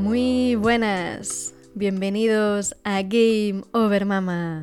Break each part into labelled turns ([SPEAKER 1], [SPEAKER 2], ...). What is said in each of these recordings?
[SPEAKER 1] Muy buenas, bienvenidos a Game Over Mama.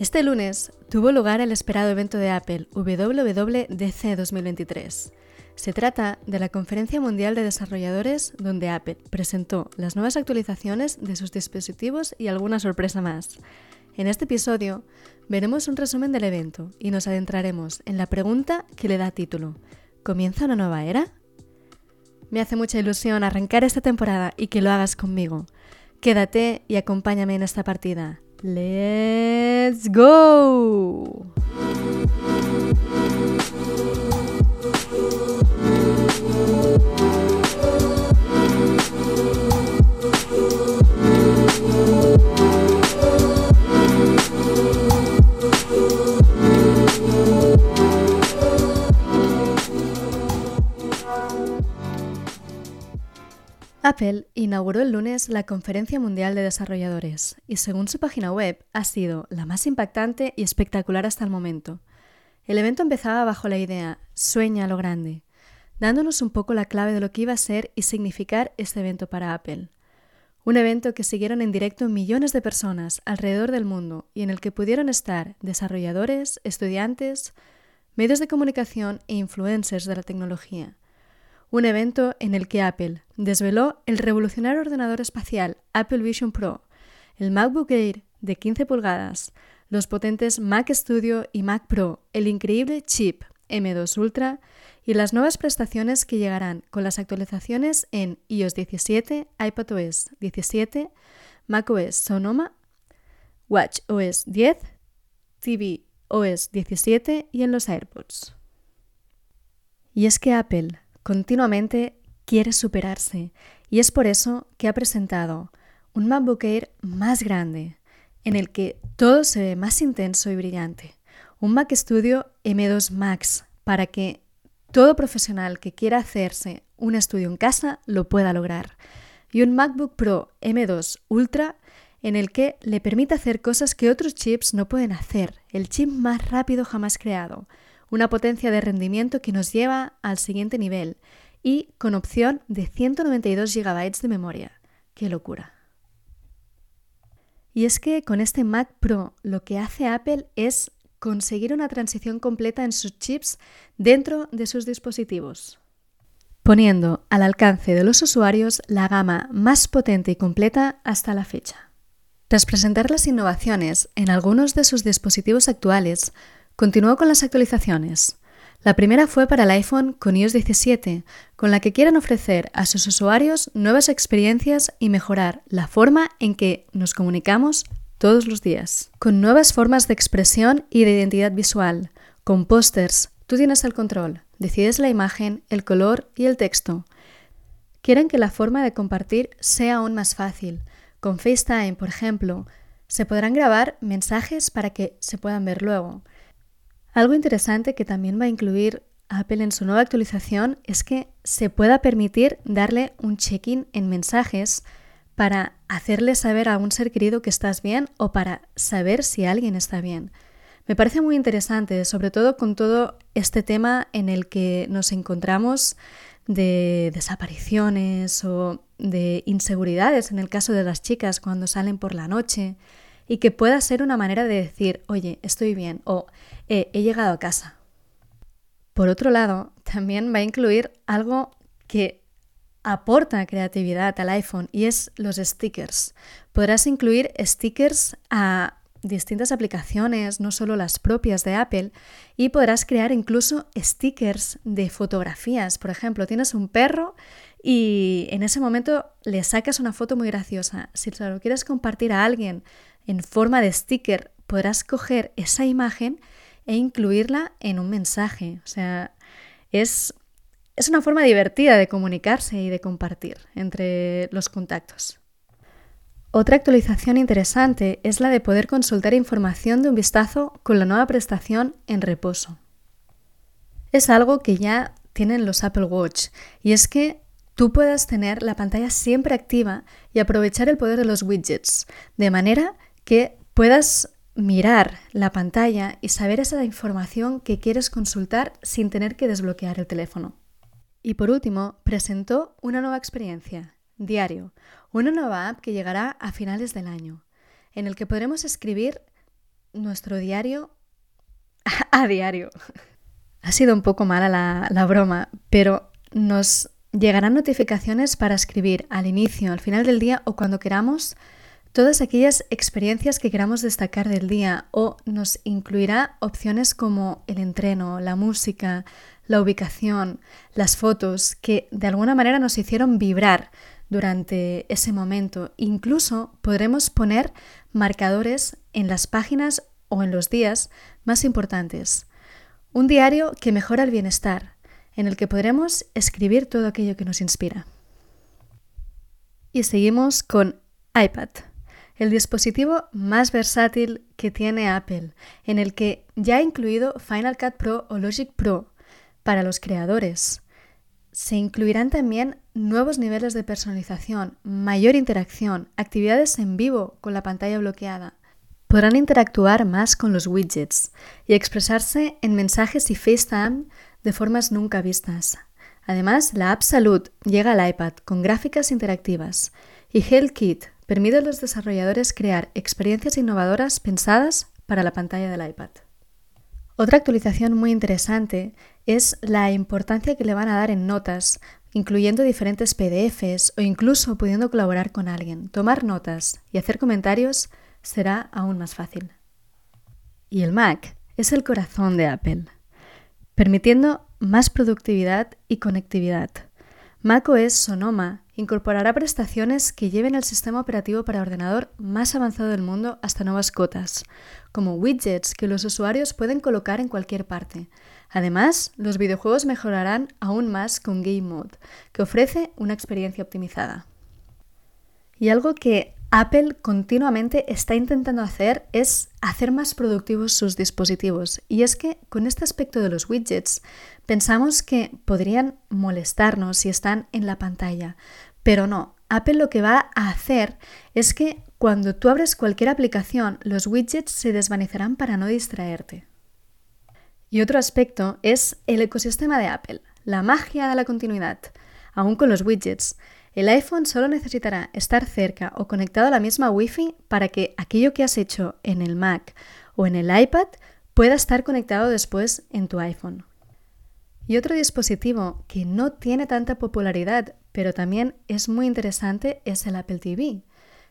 [SPEAKER 1] Este lunes tuvo lugar el esperado evento de Apple WWDC 2023. Se trata de la Conferencia Mundial de Desarrolladores donde Apple presentó las nuevas actualizaciones de sus dispositivos y alguna sorpresa más. En este episodio veremos un resumen del evento y nos adentraremos en la pregunta que le da título. ¿Comienza una nueva era? Me hace mucha ilusión arrancar esta temporada y que lo hagas conmigo. Quédate y acompáñame en esta partida. ¡Let's go! Apple inauguró el lunes la Conferencia Mundial de Desarrolladores y según su página web ha sido la más impactante y espectacular hasta el momento. El evento empezaba bajo la idea Sueña lo grande, dándonos un poco la clave de lo que iba a ser y significar este evento para Apple. Un evento que siguieron en directo millones de personas alrededor del mundo y en el que pudieron estar desarrolladores, estudiantes, medios de comunicación e influencers de la tecnología un evento en el que Apple desveló el revolucionario ordenador espacial Apple Vision Pro, el MacBook Air de 15 pulgadas, los potentes Mac Studio y Mac Pro, el increíble chip M2 Ultra y las nuevas prestaciones que llegarán con las actualizaciones en iOS 17, iPadOS 17, macOS Sonoma, watchOS 10, tvOS 17 y en los AirPods. Y es que Apple continuamente quiere superarse y es por eso que ha presentado un MacBook Air más grande, en el que todo se ve más intenso y brillante. Un Mac Studio M2 Max para que todo profesional que quiera hacerse un estudio en casa lo pueda lograr. Y un MacBook Pro M2 Ultra en el que le permite hacer cosas que otros chips no pueden hacer. El chip más rápido jamás creado una potencia de rendimiento que nos lleva al siguiente nivel y con opción de 192 GB de memoria. ¡Qué locura! Y es que con este Mac Pro lo que hace Apple es conseguir una transición completa en sus chips dentro de sus dispositivos, poniendo al alcance de los usuarios la gama más potente y completa hasta la fecha. Tras presentar las innovaciones en algunos de sus dispositivos actuales, Continuó con las actualizaciones. La primera fue para el iPhone con iOS 17, con la que quieren ofrecer a sus usuarios nuevas experiencias y mejorar la forma en que nos comunicamos todos los días. Con nuevas formas de expresión y de identidad visual, con pósters, tú tienes el control, decides la imagen, el color y el texto. Quieren que la forma de compartir sea aún más fácil. Con FaceTime, por ejemplo, se podrán grabar mensajes para que se puedan ver luego. Algo interesante que también va a incluir Apple en su nueva actualización es que se pueda permitir darle un check-in en mensajes para hacerle saber a un ser querido que estás bien o para saber si alguien está bien. Me parece muy interesante, sobre todo con todo este tema en el que nos encontramos de desapariciones o de inseguridades en el caso de las chicas cuando salen por la noche y que pueda ser una manera de decir, oye, estoy bien o eh, he llegado a casa. Por otro lado, también va a incluir algo que aporta creatividad al iPhone y es los stickers. Podrás incluir stickers a distintas aplicaciones, no solo las propias de Apple, y podrás crear incluso stickers de fotografías. Por ejemplo, tienes un perro y en ese momento le sacas una foto muy graciosa. Si lo quieres compartir a alguien en forma de sticker, podrás coger esa imagen e incluirla en un mensaje. O sea, es, es una forma divertida de comunicarse y de compartir entre los contactos. Otra actualización interesante es la de poder consultar información de un vistazo con la nueva prestación en reposo. Es algo que ya tienen los Apple Watch y es que tú puedas tener la pantalla siempre activa y aprovechar el poder de los widgets, de manera que puedas mirar la pantalla y saber esa información que quieres consultar sin tener que desbloquear el teléfono. Y por último, presentó una nueva experiencia, Diario, una nueva app que llegará a finales del año, en el que podremos escribir nuestro diario a diario. Ha sido un poco mala la, la broma, pero nos llegarán notificaciones para escribir al inicio, al final del día o cuando queramos todas aquellas experiencias que queramos destacar del día o nos incluirá opciones como el entreno, la música, la ubicación, las fotos que de alguna manera nos hicieron vibrar durante ese momento. Incluso podremos poner marcadores en las páginas o en los días más importantes. Un diario que mejora el bienestar, en el que podremos escribir todo aquello que nos inspira. Y seguimos con iPad, el dispositivo más versátil que tiene Apple, en el que ya ha incluido Final Cut Pro o Logic Pro para los creadores. Se incluirán también nuevos niveles de personalización, mayor interacción, actividades en vivo con la pantalla bloqueada. Podrán interactuar más con los widgets y expresarse en mensajes y FaceTime de formas nunca vistas. Además, la app Salud llega al iPad con gráficas interactivas y HealthKit permite a los desarrolladores crear experiencias innovadoras pensadas para la pantalla del iPad. Otra actualización muy interesante es la importancia que le van a dar en notas, incluyendo diferentes PDFs o incluso pudiendo colaborar con alguien. Tomar notas y hacer comentarios será aún más fácil. Y el Mac es el corazón de Apple permitiendo más productividad y conectividad. macOS Sonoma incorporará prestaciones que lleven el sistema operativo para ordenador más avanzado del mundo hasta nuevas cotas, como widgets que los usuarios pueden colocar en cualquier parte. Además, los videojuegos mejorarán aún más con Game Mode, que ofrece una experiencia optimizada. Y algo que Apple continuamente está intentando hacer es hacer más productivos sus dispositivos. Y es que con este aspecto de los widgets pensamos que podrían molestarnos si están en la pantalla. Pero no, Apple lo que va a hacer es que cuando tú abres cualquier aplicación, los widgets se desvanecerán para no distraerte. Y otro aspecto es el ecosistema de Apple, la magia de la continuidad, aún con los widgets. El iPhone solo necesitará estar cerca o conectado a la misma Wi-Fi para que aquello que has hecho en el Mac o en el iPad pueda estar conectado después en tu iPhone. Y otro dispositivo que no tiene tanta popularidad, pero también es muy interesante, es el Apple TV.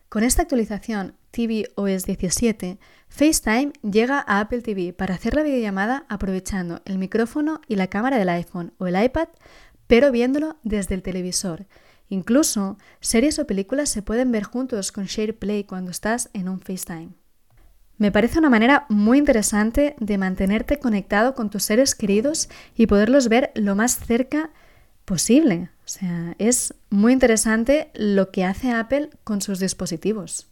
[SPEAKER 1] Con esta actualización tvOS 17, FaceTime llega a Apple TV para hacer la videollamada aprovechando el micrófono y la cámara del iPhone o el iPad, pero viéndolo desde el televisor Incluso series o películas se pueden ver juntos con SharePlay cuando estás en un FaceTime. Me parece una manera muy interesante de mantenerte conectado con tus seres queridos y poderlos ver lo más cerca posible. O sea, es muy interesante lo que hace Apple con sus dispositivos.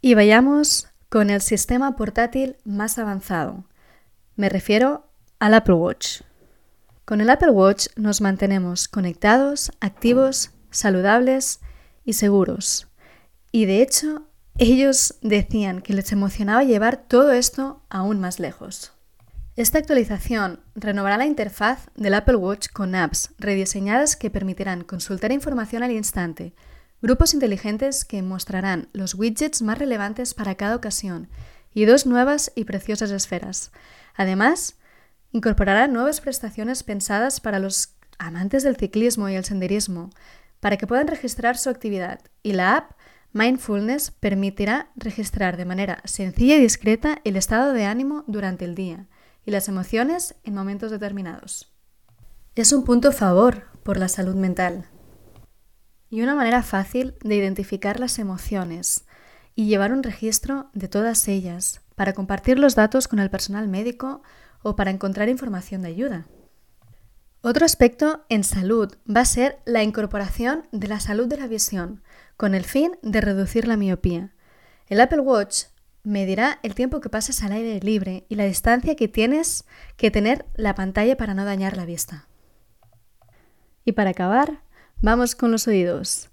[SPEAKER 1] Y vayamos con el sistema portátil más avanzado. Me refiero al Apple Watch. Con el Apple Watch nos mantenemos conectados, activos saludables y seguros. Y de hecho, ellos decían que les emocionaba llevar todo esto aún más lejos. Esta actualización renovará la interfaz del Apple Watch con apps rediseñadas que permitirán consultar información al instante, grupos inteligentes que mostrarán los widgets más relevantes para cada ocasión y dos nuevas y preciosas esferas. Además, incorporará nuevas prestaciones pensadas para los amantes del ciclismo y el senderismo, para que puedan registrar su actividad y la app Mindfulness permitirá registrar de manera sencilla y discreta el estado de ánimo durante el día y las emociones en momentos determinados. Es un punto favor por la salud mental y una manera fácil de identificar las emociones y llevar un registro de todas ellas para compartir los datos con el personal médico o para encontrar información de ayuda. Otro aspecto en salud va a ser la incorporación de la salud de la visión, con el fin de reducir la miopía. El Apple Watch medirá el tiempo que pases al aire libre y la distancia que tienes que tener la pantalla para no dañar la vista. Y para acabar, vamos con los oídos.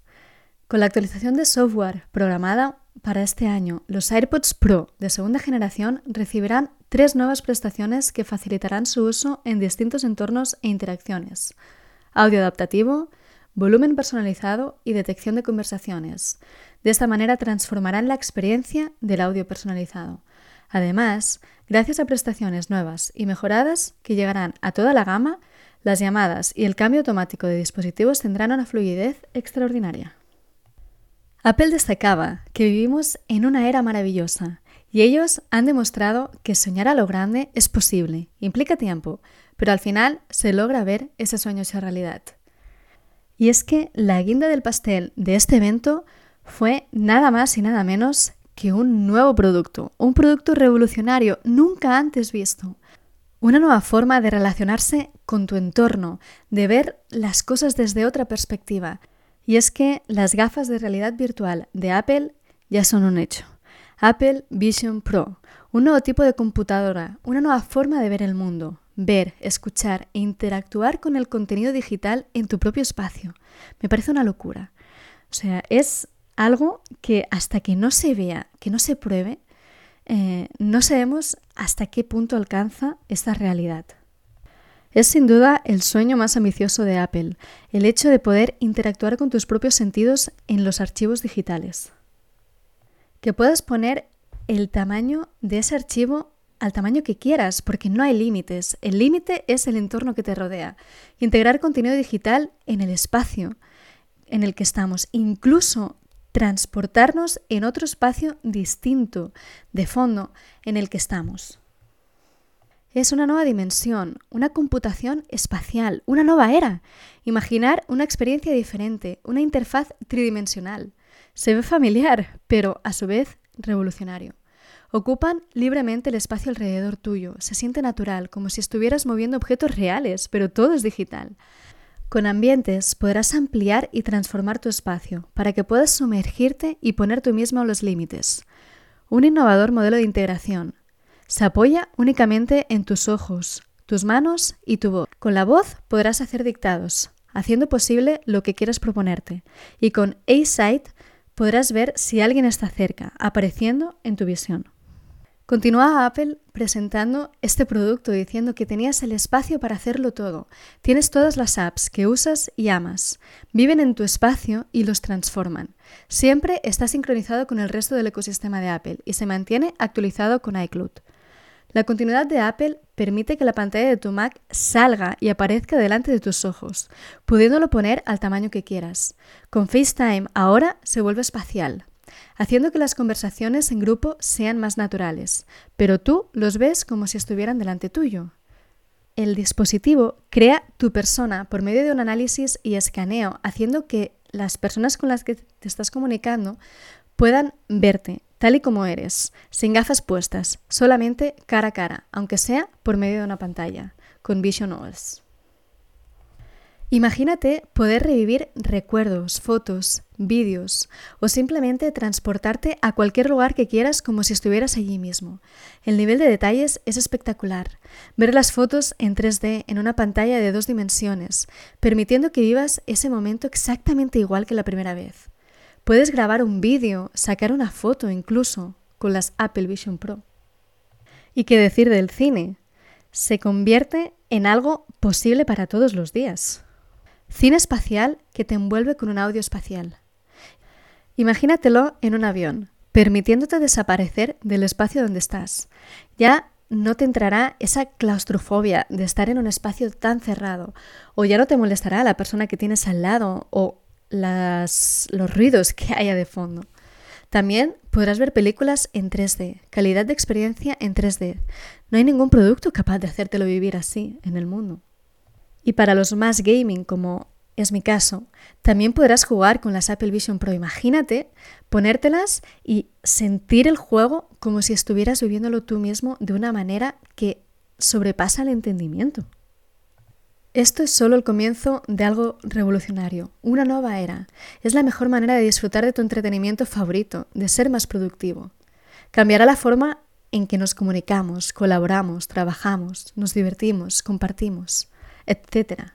[SPEAKER 1] Con la actualización de software programada para este año, los AirPods Pro de segunda generación recibirán tres nuevas prestaciones que facilitarán su uso en distintos entornos e interacciones. Audio adaptativo, volumen personalizado y detección de conversaciones. De esta manera transformarán la experiencia del audio personalizado. Además, gracias a prestaciones nuevas y mejoradas que llegarán a toda la gama, las llamadas y el cambio automático de dispositivos tendrán una fluidez extraordinaria. Apple destacaba que vivimos en una era maravillosa y ellos han demostrado que soñar a lo grande es posible, implica tiempo, pero al final se logra ver ese sueño hecho realidad. Y es que la guinda del pastel de este evento fue nada más y nada menos que un nuevo producto, un producto revolucionario nunca antes visto. Una nueva forma de relacionarse con tu entorno, de ver las cosas desde otra perspectiva. Y es que las gafas de realidad virtual de Apple ya son un hecho. Apple Vision Pro, un nuevo tipo de computadora, una nueva forma de ver el mundo, ver, escuchar e interactuar con el contenido digital en tu propio espacio. Me parece una locura. O sea, es algo que hasta que no se vea, que no se pruebe, eh, no sabemos hasta qué punto alcanza esta realidad. Es sin duda el sueño más ambicioso de Apple, el hecho de poder interactuar con tus propios sentidos en los archivos digitales. Que puedas poner el tamaño de ese archivo al tamaño que quieras, porque no hay límites. El límite es el entorno que te rodea. Integrar contenido digital en el espacio en el que estamos, incluso transportarnos en otro espacio distinto, de fondo, en el que estamos. Es una nueva dimensión, una computación espacial, una nueva era. Imaginar una experiencia diferente, una interfaz tridimensional. Se ve familiar, pero a su vez revolucionario. Ocupan libremente el espacio alrededor tuyo, se siente natural, como si estuvieras moviendo objetos reales, pero todo es digital. Con ambientes podrás ampliar y transformar tu espacio para que puedas sumergirte y poner tú mismo los límites. Un innovador modelo de integración. Se apoya únicamente en tus ojos, tus manos y tu voz. Con la voz podrás hacer dictados, haciendo posible lo que quieras proponerte. Y con A-Sight podrás ver si alguien está cerca, apareciendo en tu visión. Continúa Apple presentando este producto diciendo que tenías el espacio para hacerlo todo. Tienes todas las apps que usas y amas. Viven en tu espacio y los transforman. Siempre está sincronizado con el resto del ecosistema de Apple y se mantiene actualizado con iCloud. La continuidad de Apple permite que la pantalla de tu Mac salga y aparezca delante de tus ojos, pudiéndolo poner al tamaño que quieras. Con FaceTime ahora se vuelve espacial haciendo que las conversaciones en grupo sean más naturales, pero tú los ves como si estuvieran delante tuyo. El dispositivo crea tu persona por medio de un análisis y escaneo, haciendo que las personas con las que te estás comunicando puedan verte tal y como eres, sin gafas puestas, solamente cara a cara, aunque sea por medio de una pantalla, con Vision OS. Imagínate poder revivir recuerdos, fotos, vídeos o simplemente transportarte a cualquier lugar que quieras como si estuvieras allí mismo. El nivel de detalles es espectacular. Ver las fotos en 3D en una pantalla de dos dimensiones, permitiendo que vivas ese momento exactamente igual que la primera vez. Puedes grabar un vídeo, sacar una foto incluso con las Apple Vision Pro. ¿Y qué decir del cine? Se convierte en algo posible para todos los días. Cine espacial que te envuelve con un audio espacial. Imagínatelo en un avión, permitiéndote desaparecer del espacio donde estás. Ya no te entrará esa claustrofobia de estar en un espacio tan cerrado, o ya no te molestará la persona que tienes al lado o las, los ruidos que haya de fondo. También podrás ver películas en 3D, calidad de experiencia en 3D. No hay ningún producto capaz de hacértelo vivir así en el mundo. Y para los más gaming, como es mi caso, también podrás jugar con las Apple Vision Pro. Imagínate ponértelas y sentir el juego como si estuvieras viviéndolo tú mismo de una manera que sobrepasa el entendimiento. Esto es solo el comienzo de algo revolucionario, una nueva era. Es la mejor manera de disfrutar de tu entretenimiento favorito, de ser más productivo. Cambiará la forma en que nos comunicamos, colaboramos, trabajamos, nos divertimos, compartimos etc.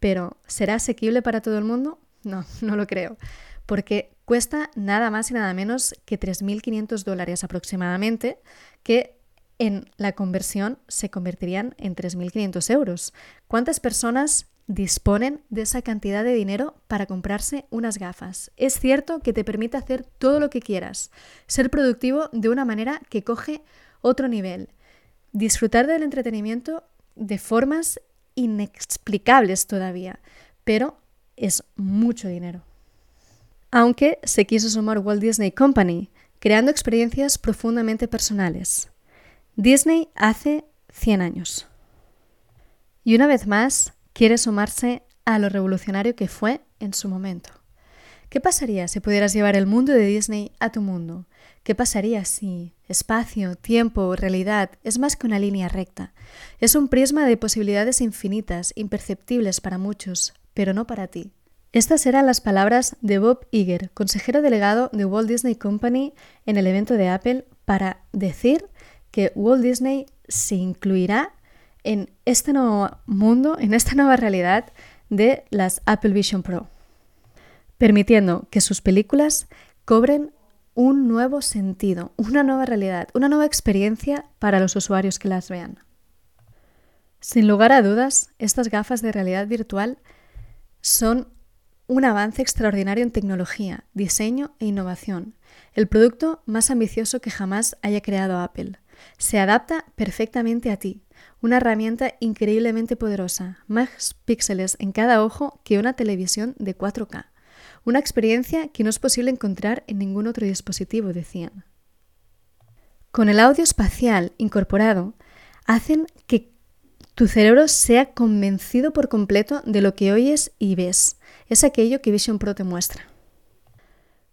[SPEAKER 1] Pero, ¿será asequible para todo el mundo? No, no lo creo, porque cuesta nada más y nada menos que 3.500 dólares aproximadamente, que en la conversión se convertirían en 3.500 euros. ¿Cuántas personas disponen de esa cantidad de dinero para comprarse unas gafas. Es cierto que te permite hacer todo lo que quieras, ser productivo de una manera que coge otro nivel, disfrutar del entretenimiento de formas inexplicables todavía, pero es mucho dinero. Aunque se quiso sumar Walt Disney Company, creando experiencias profundamente personales. Disney hace 100 años. Y una vez más, quiere sumarse a lo revolucionario que fue en su momento. ¿Qué pasaría si pudieras llevar el mundo de Disney a tu mundo? ¿Qué pasaría si espacio, tiempo, realidad es más que una línea recta? Es un prisma de posibilidades infinitas, imperceptibles para muchos, pero no para ti. Estas eran las palabras de Bob Iger, consejero delegado de Walt Disney Company en el evento de Apple, para decir que Walt Disney se incluirá en este nuevo mundo, en esta nueva realidad de las Apple Vision Pro, permitiendo que sus películas cobren un nuevo sentido, una nueva realidad, una nueva experiencia para los usuarios que las vean. Sin lugar a dudas, estas gafas de realidad virtual son un avance extraordinario en tecnología, diseño e innovación, el producto más ambicioso que jamás haya creado Apple. Se adapta perfectamente a ti, una herramienta increíblemente poderosa, más píxeles en cada ojo que una televisión de 4K. Una experiencia que no es posible encontrar en ningún otro dispositivo, decían. Con el audio espacial incorporado, hacen que tu cerebro sea convencido por completo de lo que oyes y ves. Es aquello que Vision Pro te muestra.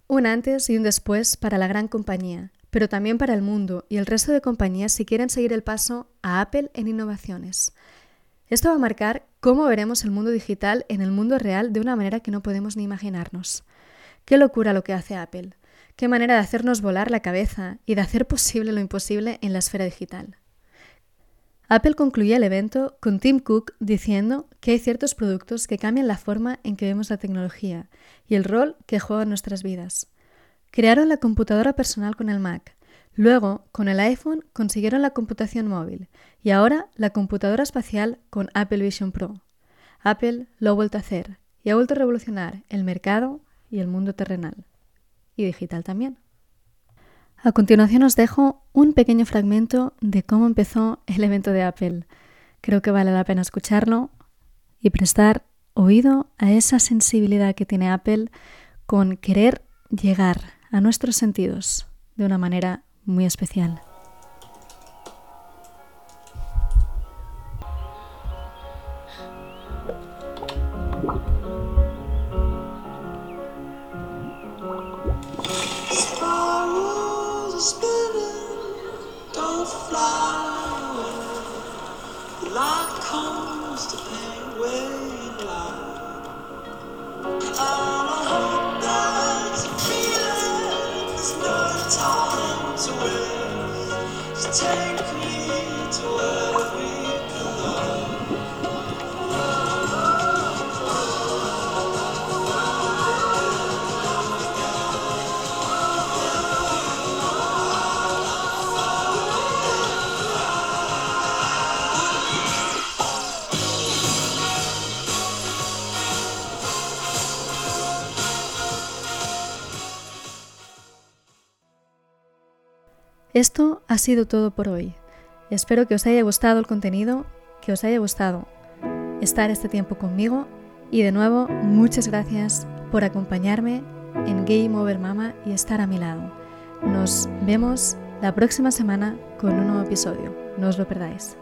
[SPEAKER 1] Un antes y un después para la gran compañía, pero también para el mundo y el resto de compañías si quieren seguir el paso a Apple en innovaciones. Esto va a marcar cómo veremos el mundo digital en el mundo real de una manera que no podemos ni imaginarnos. Qué locura lo que hace Apple. Qué manera de hacernos volar la cabeza y de hacer posible lo imposible en la esfera digital. Apple concluía el evento con Tim Cook diciendo que hay ciertos productos que cambian la forma en que vemos la tecnología y el rol que juega en nuestras vidas. Crearon la computadora personal con el Mac, luego con el iPhone consiguieron la computación móvil y ahora la computadora espacial con Apple Vision Pro. Apple lo ha vuelto a hacer y ha vuelto a revolucionar el mercado y el mundo terrenal. Y digital también. A continuación os dejo un pequeño fragmento de cómo empezó el evento de Apple. Creo que vale la pena escucharlo y prestar oído a esa sensibilidad que tiene Apple con querer llegar a nuestros sentidos de una manera muy especial. Esto ha sido todo por hoy. Espero que os haya gustado el contenido, que os haya gustado estar este tiempo conmigo y de nuevo muchas gracias por acompañarme en Game Over Mama y estar a mi lado. Nos vemos la próxima semana con un nuevo episodio. No os lo perdáis.